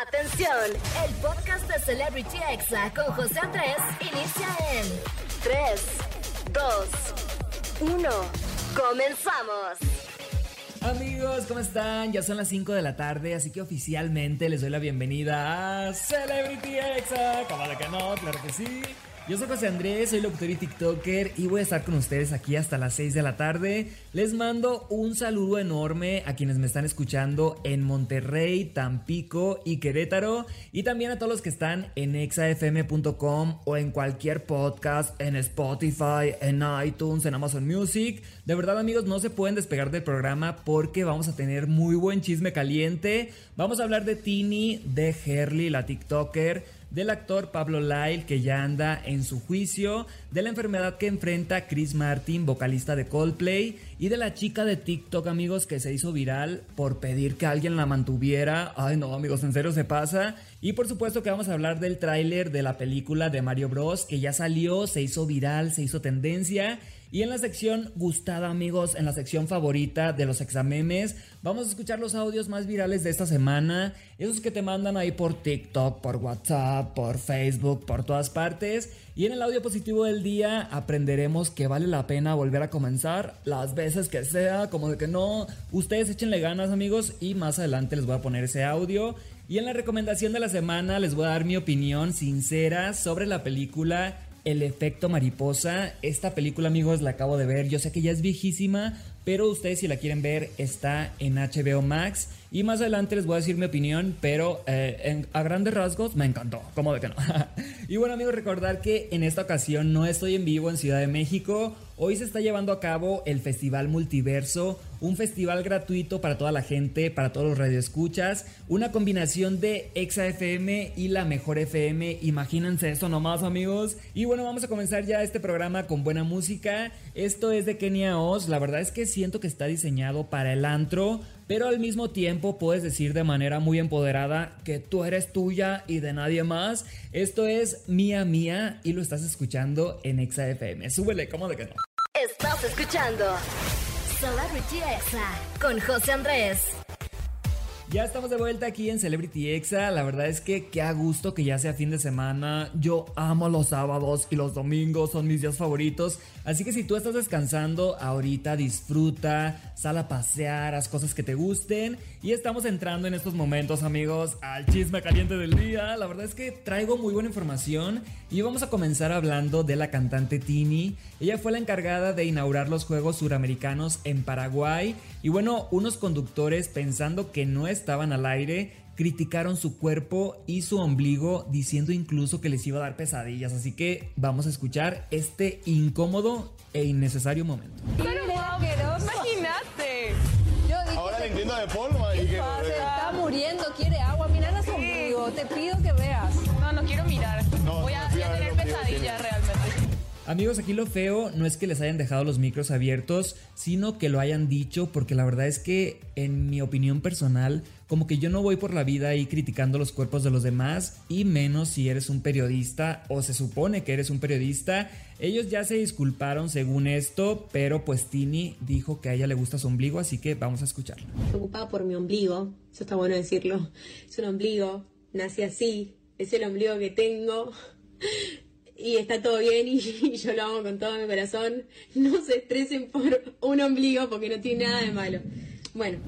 Atención, el podcast de Celebrity Exa con José Andrés inicia en 3, 2, 1. Comenzamos. Amigos, ¿cómo están? Ya son las 5 de la tarde, así que oficialmente les doy la bienvenida a Celebrity Exa. ¿Cómo de que no? Claro que sí. Yo soy José Andrés, soy locutor y TikToker y voy a estar con ustedes aquí hasta las 6 de la tarde. Les mando un saludo enorme a quienes me están escuchando en Monterrey, Tampico y Querétaro y también a todos los que están en exafm.com o en cualquier podcast, en Spotify, en iTunes, en Amazon Music. De verdad amigos, no se pueden despegar del programa porque vamos a tener muy buen chisme caliente. Vamos a hablar de Tini, de Herly, la TikToker del actor Pablo Lyle que ya anda en su juicio, de la enfermedad que enfrenta Chris Martin, vocalista de Coldplay, y de la chica de TikTok, amigos, que se hizo viral por pedir que alguien la mantuviera. Ay, no, amigos, en serio se pasa. Y por supuesto que vamos a hablar del tráiler de la película de Mario Bros, que ya salió, se hizo viral, se hizo tendencia. Y en la sección gustada, amigos, en la sección favorita de los examemes, vamos a escuchar los audios más virales de esta semana. Esos que te mandan ahí por TikTok, por WhatsApp, por Facebook, por todas partes. Y en el audio positivo del día aprenderemos que vale la pena volver a comenzar las veces que sea, como de que no. Ustedes échenle ganas, amigos, y más adelante les voy a poner ese audio. Y en la recomendación de la semana les voy a dar mi opinión sincera sobre la película el efecto mariposa. Esta película, amigos, la acabo de ver. Yo sé que ya es viejísima, pero ustedes si la quieren ver está en HBO Max. Y más adelante les voy a decir mi opinión, pero eh, a grandes rasgos me encantó. ¿Cómo de que no? y bueno, amigos, recordar que en esta ocasión no estoy en vivo en Ciudad de México. Hoy se está llevando a cabo el Festival Multiverso, un festival gratuito para toda la gente, para todos los radioescuchas, una combinación de Exa FM y la Mejor FM. Imagínense eso nomás, amigos. Y bueno, vamos a comenzar ya este programa con buena música. Esto es de Kenia Oz. La verdad es que siento que está diseñado para el antro, pero al mismo tiempo puedes decir de manera muy empoderada que tú eres tuya y de nadie más. Esto es Mía Mía y lo estás escuchando en Exa FM. Súbele, ¿cómo de que no? Estás escuchando Celebrity Exa con José Andrés. Ya estamos de vuelta aquí en Celebrity Exa. La verdad es que qué a gusto que ya sea fin de semana. Yo amo los sábados y los domingos son mis días favoritos. Así que si tú estás descansando ahorita, disfruta, sal a pasear, haz cosas que te gusten. Y estamos entrando en estos momentos, amigos, al chisme caliente del día. La verdad es que traigo muy buena información y vamos a comenzar hablando de la cantante Tini. Ella fue la encargada de inaugurar los Juegos Suramericanos en Paraguay. Y bueno, unos conductores pensando que no estaban al aire criticaron su cuerpo y su ombligo diciendo incluso que les iba a dar pesadillas. Así que vamos a escuchar este incómodo e innecesario momento. Pero imagínate. Ahora le entiendo de polvo y que... Se está muriendo, quiere agua. Mira su ombligo, te pido que veas. No, no quiero mirar. No, voy a, no, a a tener pesadillas realmente. Amigos, aquí lo feo no es que les hayan dejado los micros abiertos, sino que lo hayan dicho, porque la verdad es que, en mi opinión personal, como que yo no voy por la vida ahí criticando los cuerpos de los demás, y menos si eres un periodista, o se supone que eres un periodista. Ellos ya se disculparon según esto, pero pues Tini dijo que a ella le gusta su ombligo, así que vamos a escucharlo. preocupada por mi ombligo, eso está bueno decirlo. Es un ombligo, nací así, es el ombligo que tengo. Y está todo bien y, yo lo amo con todo mi corazón. No se estresen por un ombligo porque no tiene nada de malo. Bueno,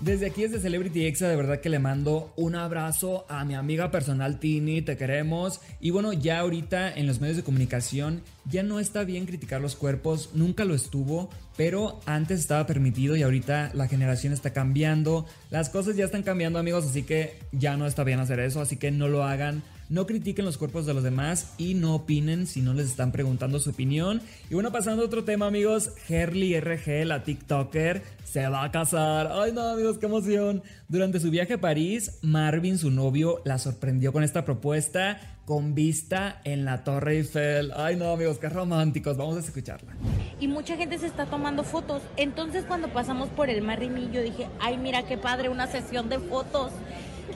Desde aquí, desde Celebrity Exa, de verdad que le mando un abrazo a mi amiga personal Tini, te queremos. Y bueno, ya ahorita en los medios de comunicación ya no está bien criticar los cuerpos, nunca lo estuvo, pero antes estaba permitido y ahorita la generación está cambiando, las cosas ya están cambiando amigos, así que ya no está bien hacer eso, así que no lo hagan. No critiquen los cuerpos de los demás y no opinen si no les están preguntando su opinión. Y bueno, pasando a otro tema, amigos, Herly RG, la TikToker, se va a casar. Ay, no, amigos, qué emoción. Durante su viaje a París, Marvin, su novio, la sorprendió con esta propuesta con vista en la Torre Eiffel. Ay, no, amigos, qué románticos. Vamos a escucharla. y mucha gente se está tomando fotos. Entonces cuando pasamos por el Marrimí yo dije, ay mira qué padre, una sesión de fotos.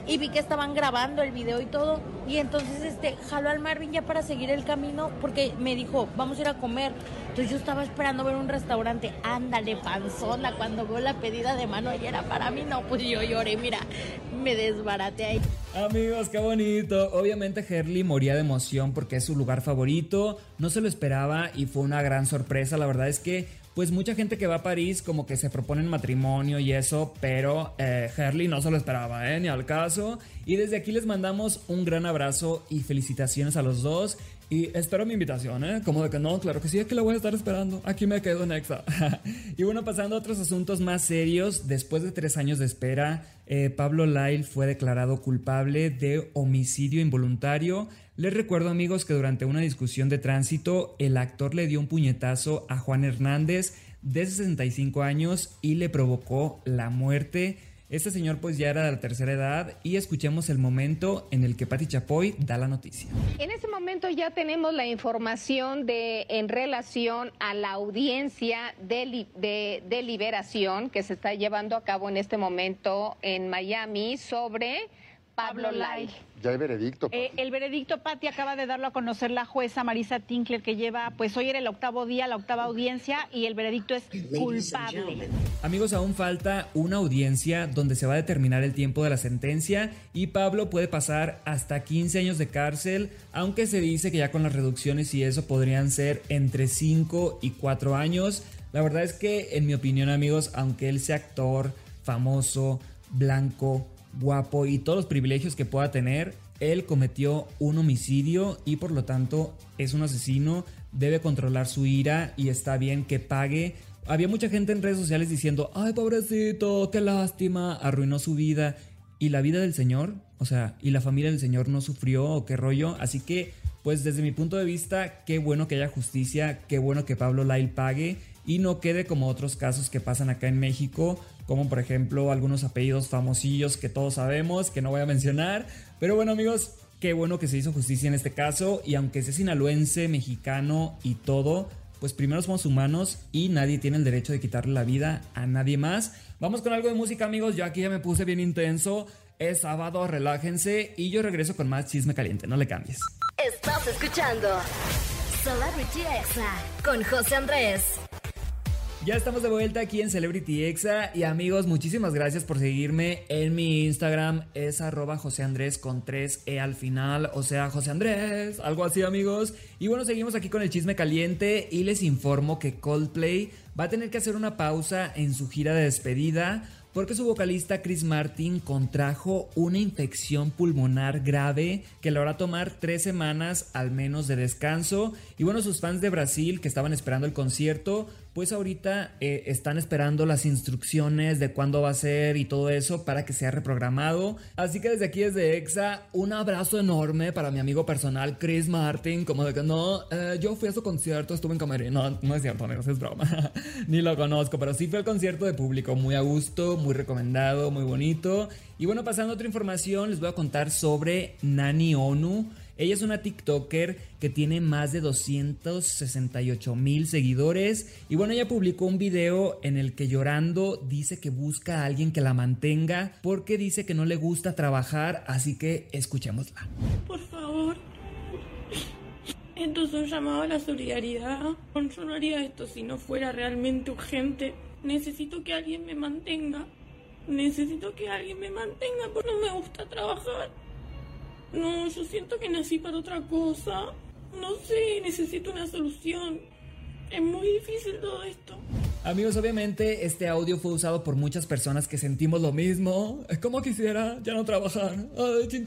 Y vi que estaban grabando el video y todo. Y entonces este jaló al Marvin ya para seguir el camino porque me dijo, vamos a ir a comer. Entonces yo estaba esperando ver un restaurante. Ándale, panzona, cuando veo la pedida de mano y era para mí, no, pues yo lloré, mira. me desbaraté ahí. Amigos, qué bonito. Obviamente Herley moría de emoción porque es su lugar favorito. No se lo esperaba y fue una gran sorpresa. La verdad es que pues mucha gente que va a París como que se proponen matrimonio y eso, pero eh, Herley no se lo esperaba, ¿eh? Ni al caso. Y desde aquí les mandamos un gran abrazo y felicitaciones a los dos. Y espero mi invitación, ¿eh? Como de que no, claro que sí, que la voy a estar esperando. Aquí me quedo en Exa. y bueno, pasando a otros asuntos más serios, después de tres años de espera, eh, Pablo Lyle fue declarado culpable de homicidio involuntario. Les recuerdo amigos que durante una discusión de tránsito, el actor le dio un puñetazo a Juan Hernández de 65 años y le provocó la muerte. Este señor pues ya era de la tercera edad y escuchemos el momento en el que Pati Chapoy da la noticia. En ese momento ya tenemos la información de en relación a la audiencia de, de, de liberación que se está llevando a cabo en este momento en Miami sobre Pablo Lai. Ya hay veredicto. Eh, el veredicto, Pati, acaba de darlo a conocer la jueza Marisa Tinkler, que lleva, pues hoy era el octavo día, la octava audiencia, y el veredicto es culpable. Amigos, aún falta una audiencia donde se va a determinar el tiempo de la sentencia y Pablo puede pasar hasta 15 años de cárcel, aunque se dice que ya con las reducciones y eso podrían ser entre 5 y 4 años. La verdad es que, en mi opinión, amigos, aunque él sea actor, famoso, blanco, guapo y todos los privilegios que pueda tener, él cometió un homicidio y por lo tanto es un asesino, debe controlar su ira y está bien que pague. Había mucha gente en redes sociales diciendo, ay pobrecito, qué lástima, arruinó su vida. ¿Y la vida del Señor? O sea, ¿y la familia del Señor no sufrió o qué rollo? Así que, pues desde mi punto de vista, qué bueno que haya justicia, qué bueno que Pablo Lail pague y no quede como otros casos que pasan acá en México, como por ejemplo algunos apellidos famosillos que todos sabemos, que no voy a mencionar. Pero bueno amigos, qué bueno que se hizo justicia en este caso y aunque sea sinaloense, mexicano y todo, pues primero somos humanos y nadie tiene el derecho de quitarle la vida a nadie más. Vamos con algo de música amigos, yo aquí ya me puse bien intenso. Es sábado, relájense y yo regreso con más chisme caliente, no le cambies. Estás escuchando Celebrity Exa con José Andrés. Ya estamos de vuelta aquí en Celebrity Exa y amigos, muchísimas gracias por seguirme en mi Instagram, es arroba José Andrés con 3E al final, o sea, José Andrés, algo así amigos. Y bueno, seguimos aquí con el chisme caliente y les informo que Coldplay va a tener que hacer una pausa en su gira de despedida porque su vocalista Chris Martin contrajo una infección pulmonar grave que le hará tomar tres semanas al menos de descanso. Y bueno, sus fans de Brasil que estaban esperando el concierto, pues ahorita eh, están esperando las instrucciones de cuándo va a ser y todo eso para que sea reprogramado. Así que desde aquí, desde EXA, un abrazo enorme para mi amigo personal Chris Martin, como de que no, eh, yo fui a su concierto, estuve en camerino, no, no es cierto amigos, es broma, ni lo conozco, pero sí fue el concierto de público, muy a gusto, muy recomendado, muy bonito. Y bueno, pasando a otra información, les voy a contar sobre Nani Onu. Ella es una TikToker que tiene más de 268 mil seguidores. Y bueno, ella publicó un video en el que llorando dice que busca a alguien que la mantenga porque dice que no le gusta trabajar. Así que escuchémosla. Por favor. Esto es un llamado a la solidaridad. Yo no haría esto si no fuera realmente urgente. Necesito que alguien me mantenga. Necesito que alguien me mantenga porque no me gusta trabajar. No, yo siento que nací para otra cosa. No sé, necesito una solución. Es muy difícil todo esto. Amigos, obviamente este audio fue usado por muchas personas que sentimos lo mismo. Es como quisiera ya no trabajar. Ay,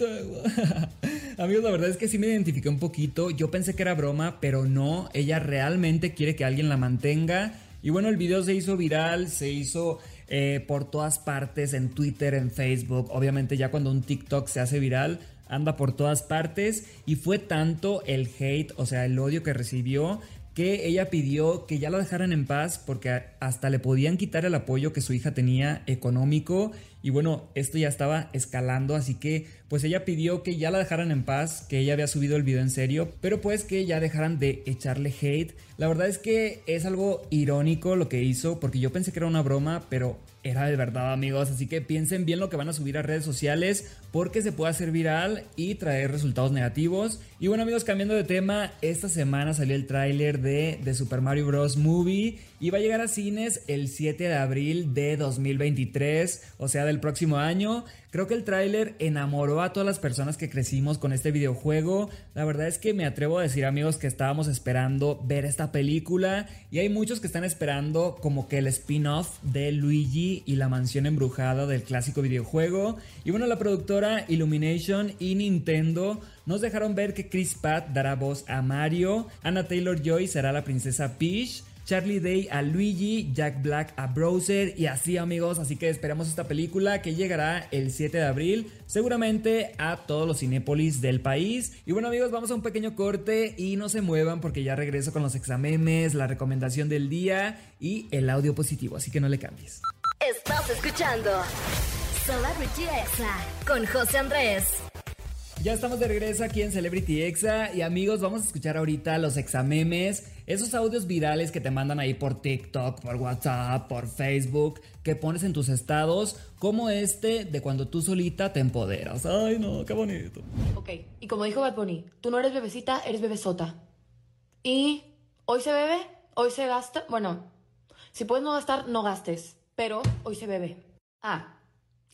Amigos, la verdad es que sí me identifiqué un poquito. Yo pensé que era broma, pero no. Ella realmente quiere que alguien la mantenga. Y bueno, el video se hizo viral, se hizo eh, por todas partes, en Twitter, en Facebook. Obviamente ya cuando un TikTok se hace viral, anda por todas partes. Y fue tanto el hate, o sea, el odio que recibió, que ella pidió que ya la dejaran en paz porque hasta le podían quitar el apoyo que su hija tenía económico y bueno, esto ya estaba escalando, así que pues ella pidió que ya la dejaran en paz, que ella había subido el video en serio, pero pues que ya dejaran de echarle hate. La verdad es que es algo irónico lo que hizo, porque yo pensé que era una broma, pero era de verdad amigos, así que piensen bien lo que van a subir a redes sociales porque se puede hacer viral y traer resultados negativos. Y bueno amigos, cambiando de tema, esta semana salió el tráiler de The Super Mario Bros. Movie y va a llegar a cines el 7 de abril de 2023, o sea, del próximo año. Creo que el tráiler enamoró a todas las personas que crecimos con este videojuego. La verdad es que me atrevo a decir amigos que estábamos esperando ver esta película y hay muchos que están esperando como que el spin-off de Luigi y la mansión embrujada del clásico videojuego. Y bueno, la productora Illumination y Nintendo nos dejaron ver que Chris Pratt dará voz a Mario, Anna Taylor Joy será la princesa Peach, Charlie Day a Luigi, Jack Black a Browser y así amigos, así que esperamos esta película que llegará el 7 de abril, seguramente a todos los cinépolis del país. Y bueno amigos, vamos a un pequeño corte y no se muevan porque ya regreso con los examemes, la recomendación del día y el audio positivo, así que no le cambies. Estás escuchando Celebrity Exa con José Andrés. Ya estamos de regreso aquí en Celebrity Exa y amigos, vamos a escuchar ahorita los examemes, esos audios virales que te mandan ahí por TikTok, por WhatsApp, por Facebook, que pones en tus estados, como este de cuando tú solita te empoderas. Ay, no, qué bonito. Ok, y como dijo Bad Bunny, tú no eres bebecita, eres bebesota. Y hoy se bebe, hoy se gasta, bueno, si puedes no gastar, no gastes, pero hoy se bebe. Ah,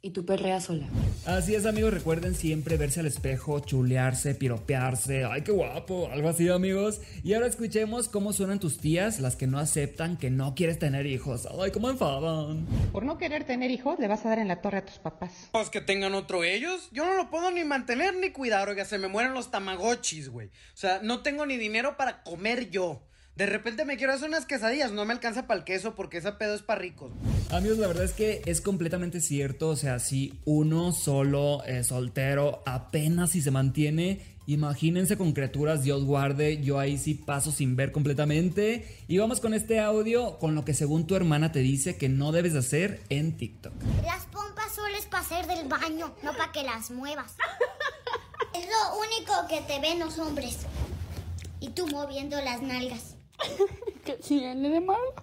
y tu perrea sola. Así es, amigos, recuerden siempre verse al espejo, chulearse, piropearse. ¡Ay, qué guapo! Algo así, amigos. Y ahora escuchemos cómo suenan tus tías, las que no aceptan que no quieres tener hijos. ¡Ay, cómo enfadan! Por no querer tener hijos, le vas a dar en la torre a tus papás. Pues que tengan otro ellos. Yo no lo puedo ni mantener ni cuidar, oiga, se me mueren los tamagotchis, güey. O sea, no tengo ni dinero para comer yo. De repente me quiero hacer unas quesadillas, no me alcanza para el queso porque ese pedo es para ricos. Amigos, la verdad es que es completamente cierto, o sea, si uno solo es soltero apenas si se mantiene, imagínense con criaturas, Dios guarde, yo ahí sí paso sin ver completamente. Y vamos con este audio, con lo que según tu hermana te dice que no debes hacer en TikTok. Las pompas solo es para hacer del baño, no para que las muevas. es lo único que te ven los hombres. Y tú moviendo las nalgas. ¿Qué tiene de malo?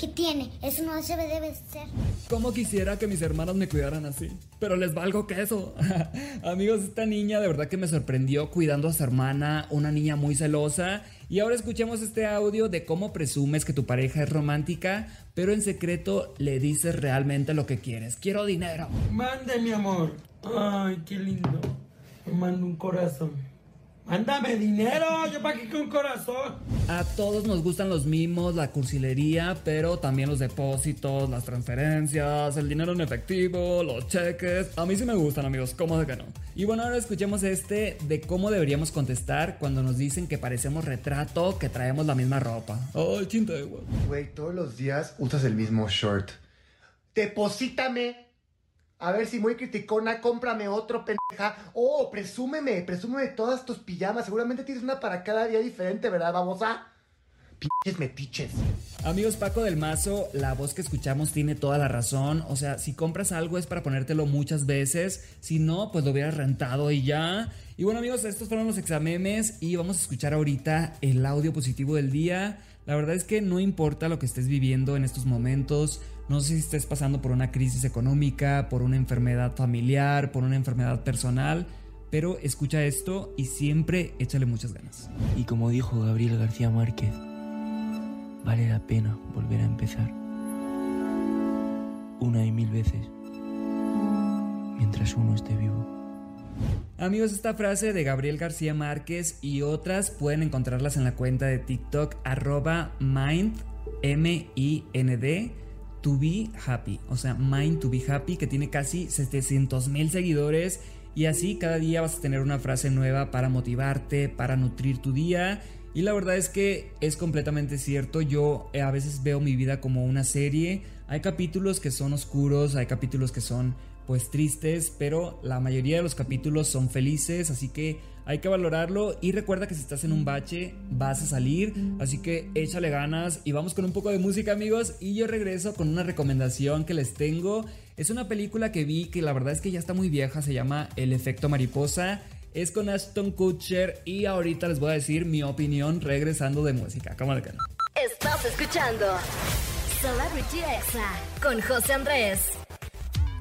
¿Qué tiene? Eso no se debe ser. Como quisiera que mis hermanas me cuidaran así, pero les valgo queso. Amigos, esta niña de verdad que me sorprendió cuidando a su hermana, una niña muy celosa. Y ahora escuchemos este audio de cómo presumes que tu pareja es romántica, pero en secreto le dices realmente lo que quieres. Quiero dinero. Mande, mi amor. Ay, qué lindo. Me mando un corazón. Mándame dinero, yo para qué con corazón. A todos nos gustan los mimos, la cursilería, pero también los depósitos, las transferencias, el dinero en efectivo, los cheques. A mí sí me gustan, amigos, ¿cómo de que no? Y bueno, ahora escuchemos este de cómo deberíamos contestar cuando nos dicen que parecemos retrato, que traemos la misma ropa. Ay, chinta de Güey, todos los días usas el mismo short. Deposítame a ver si muy criticona, cómprame otro pendeja. Oh, presúmeme, presúmeme todas tus pijamas. Seguramente tienes una para cada día diferente, ¿verdad? Vamos a. Pinches metiches. Amigos, Paco del Mazo, la voz que escuchamos tiene toda la razón. O sea, si compras algo es para ponértelo muchas veces. Si no, pues lo hubieras rentado y ya. Y bueno, amigos, estos fueron los examemes y vamos a escuchar ahorita el audio positivo del día. La verdad es que no importa lo que estés viviendo en estos momentos, no sé si estés pasando por una crisis económica, por una enfermedad familiar, por una enfermedad personal, pero escucha esto y siempre échale muchas ganas. Y como dijo Gabriel García Márquez, vale la pena volver a empezar. Una y mil veces, mientras uno esté vivo. Amigos, esta frase de Gabriel García Márquez y otras pueden encontrarlas en la cuenta de TikTok arroba mind, M-I-N-D, to be happy. O sea, mind to be happy, que tiene casi 700 mil seguidores. Y así cada día vas a tener una frase nueva para motivarte, para nutrir tu día. Y la verdad es que es completamente cierto. Yo eh, a veces veo mi vida como una serie. Hay capítulos que son oscuros, hay capítulos que son pues tristes, pero la mayoría de los capítulos son felices, así que hay que valorarlo y recuerda que si estás en un bache vas a salir, así que échale ganas y vamos con un poco de música amigos y yo regreso con una recomendación que les tengo. Es una película que vi que la verdad es que ya está muy vieja, se llama El efecto mariposa. Es con Ashton Kutcher y ahorita les voy a decir mi opinión regresando de música. ¿Cómo Estás escuchando Celebrity Exa con José Andrés.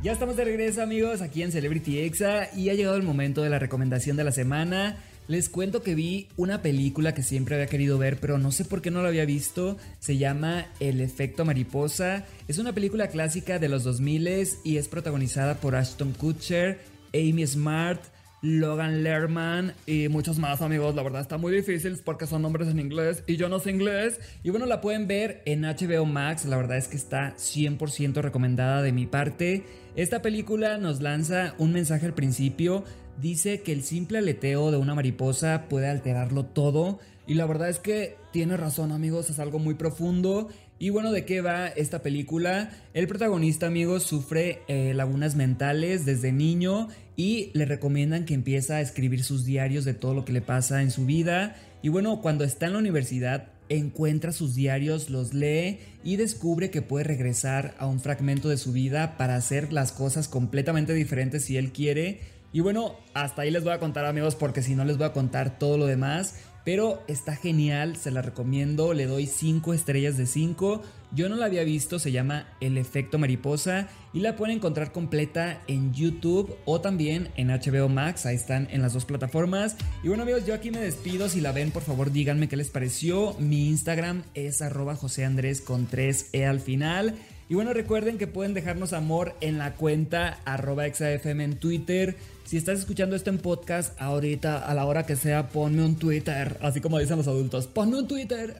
Ya estamos de regreso amigos aquí en Celebrity Exa y ha llegado el momento de la recomendación de la semana. Les cuento que vi una película que siempre había querido ver, pero no sé por qué no la había visto. Se llama El efecto mariposa. Es una película clásica de los 2000 y es protagonizada por Ashton Kutcher, Amy Smart, Logan Lerman y muchos más amigos. La verdad está muy difícil porque son nombres en inglés y yo no sé inglés. Y bueno, la pueden ver en HBO Max. La verdad es que está 100% recomendada de mi parte. Esta película nos lanza un mensaje al principio dice que el simple aleteo de una mariposa puede alterarlo todo. Y la verdad es que tiene razón amigos, es algo muy profundo. Y bueno, ¿de qué va esta película? El protagonista amigos sufre eh, lagunas mentales desde niño y le recomiendan que empiece a escribir sus diarios de todo lo que le pasa en su vida. Y bueno, cuando está en la universidad encuentra sus diarios, los lee y descubre que puede regresar a un fragmento de su vida para hacer las cosas completamente diferentes si él quiere y bueno, hasta ahí les voy a contar amigos porque si no les voy a contar todo lo demás. Pero está genial, se la recomiendo, le doy 5 estrellas de 5. Yo no la había visto, se llama El efecto mariposa y la pueden encontrar completa en YouTube o también en HBO Max, ahí están en las dos plataformas. Y bueno amigos, yo aquí me despido, si la ven por favor díganme qué les pareció. Mi Instagram es arroba José Andrés con 3E al final. Y bueno, recuerden que pueden dejarnos amor en la cuenta arroba exafm en Twitter. Si estás escuchando esto en podcast, ahorita a la hora que sea, ponme un Twitter. Así como dicen los adultos, ponme un Twitter.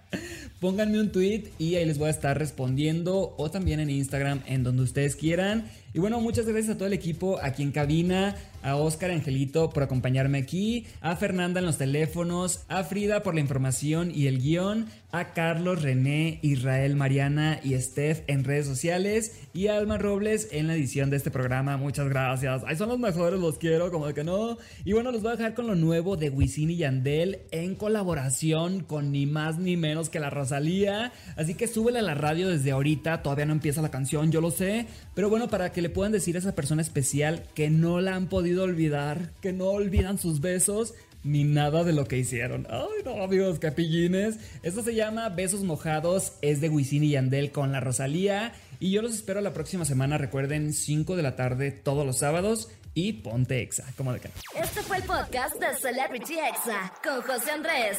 Pónganme un tweet y ahí les voy a estar respondiendo. O también en Instagram, en donde ustedes quieran. Y bueno, muchas gracias a todo el equipo aquí en cabina, a Oscar Angelito por acompañarme aquí, a Fernanda en los teléfonos, a Frida por la información y el guion, a Carlos, René, Israel, Mariana y Steph en redes sociales y a Alma Robles en la edición de este programa. Muchas gracias. Ahí son los mejores, los quiero, como de que no. Y bueno, los voy a dejar con lo nuevo de Wisin y Yandel en colaboración con ni más ni menos que la Rosalía. Así que súbele a la radio desde ahorita, todavía no empieza la canción, yo lo sé. Pero bueno, para que le puedan decir a esa persona especial que no la han podido olvidar, que no olvidan sus besos ni nada de lo que hicieron. Ay, no, amigos, capillines. Esto se llama Besos Mojados, es de Wisin y Yandel con la Rosalía. Y yo los espero la próxima semana, recuerden, 5 de la tarde todos los sábados. Y ponte exa, como de que. Este fue el podcast de Celebrity Exa con José Andrés.